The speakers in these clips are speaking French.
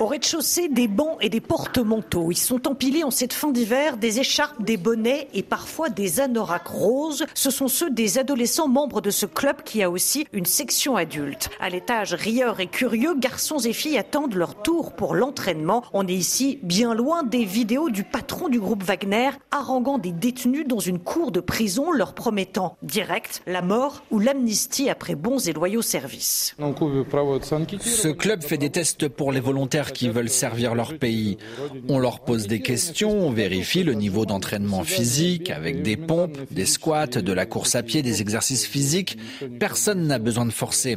Au rez-de-chaussée, des bancs et des porte-manteaux. Ils sont empilés en cette fin d'hiver, des écharpes, des bonnets et parfois des anoraks roses. Ce sont ceux des adolescents membres de ce club qui a aussi une section adulte. À l'étage, rieurs et curieux, garçons et filles attendent leur tour pour l'entraînement. On est ici bien loin des vidéos du patron du groupe Wagner haranguant des détenus dans une cour de prison leur promettant direct la mort ou l'amnistie après bons et loyaux services. Ce club fait des tests pour les volontaires qui veulent servir leur pays. On leur pose des questions, on vérifie le niveau d'entraînement physique avec des pompes, des squats, de la course à pied, des exercices physiques. Personne n'a besoin de forcer.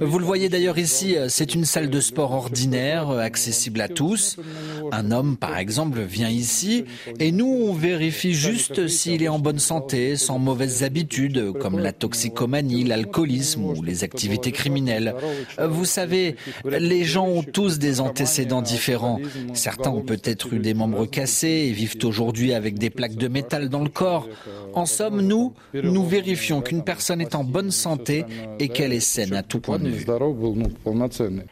Vous le voyez d'ailleurs ici, c'est une salle de sport ordinaire, accessible à tous. Un homme, par exemple, vient ici et nous, on vérifie juste s'il est en bonne santé, sans mauvaises habitudes comme la toxicomanie, l'alcoolisme ou les activités criminelles. Vous savez, les gens ont tous des antécédents différents. Certains ont peut-être eu des membres cassés et vivent aujourd'hui avec des plaques de métal dans le corps. En somme, nous, nous vérifions qu'une personne est en bonne santé et qu'elle est saine à tout point de vue.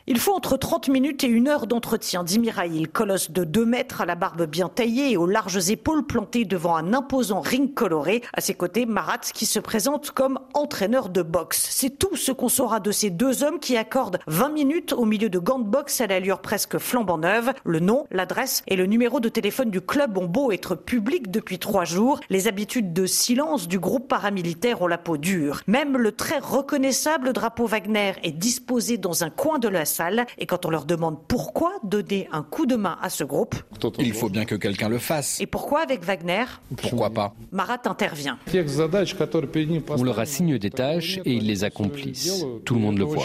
Il faut entre 30 minutes et une heure d'entretien, dit Mirail, colosse de 2 mètres à la barbe bien taillée et aux larges épaules plantées devant un imposant ring coloré. À ses côtés, Marat qui se présente comme entraîneur de boxe. C'est tout ce qu'on saura de ces deux hommes qui accordent 20 minutes au milieu de gants de boxe à l'allure presque presque flambant neuve. Le nom, l'adresse et le numéro de téléphone du club ont beau être publics depuis trois jours. Les habitudes de silence du groupe paramilitaire ont la peau dure. Même le très reconnaissable drapeau Wagner est disposé dans un coin de la salle. Et quand on leur demande pourquoi donner un coup de main à ce groupe, il faut bien que quelqu'un le fasse. Et pourquoi avec Wagner? Pourquoi pas? Marat intervient. On leur assigne des tâches et ils les accomplissent. Tout le monde le voit.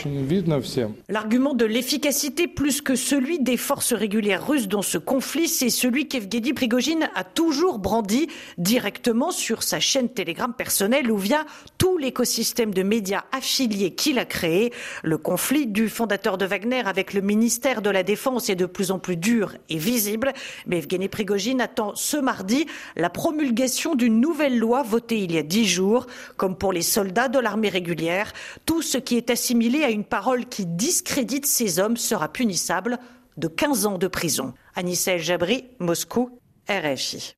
L'argument de l'efficacité plus que celui des forces régulières russes dans ce conflit, c'est celui qu'Evgeny Prigogine a toujours brandi directement sur sa chaîne Telegram personnelle ou via tout l'écosystème de médias affiliés qu'il a créé. Le conflit du fondateur de Wagner avec le ministère de la Défense est de plus en plus dur et visible, mais Evgeny Prigogine attend ce mardi la promulgation d'une nouvelle loi votée il y a dix jours, comme pour les soldats de l'armée régulière. Tout ce qui est assimilé à une parole qui discrédite ces hommes sera punissable de 15 ans de prison. Anissel Jabri, Moscou, RFI.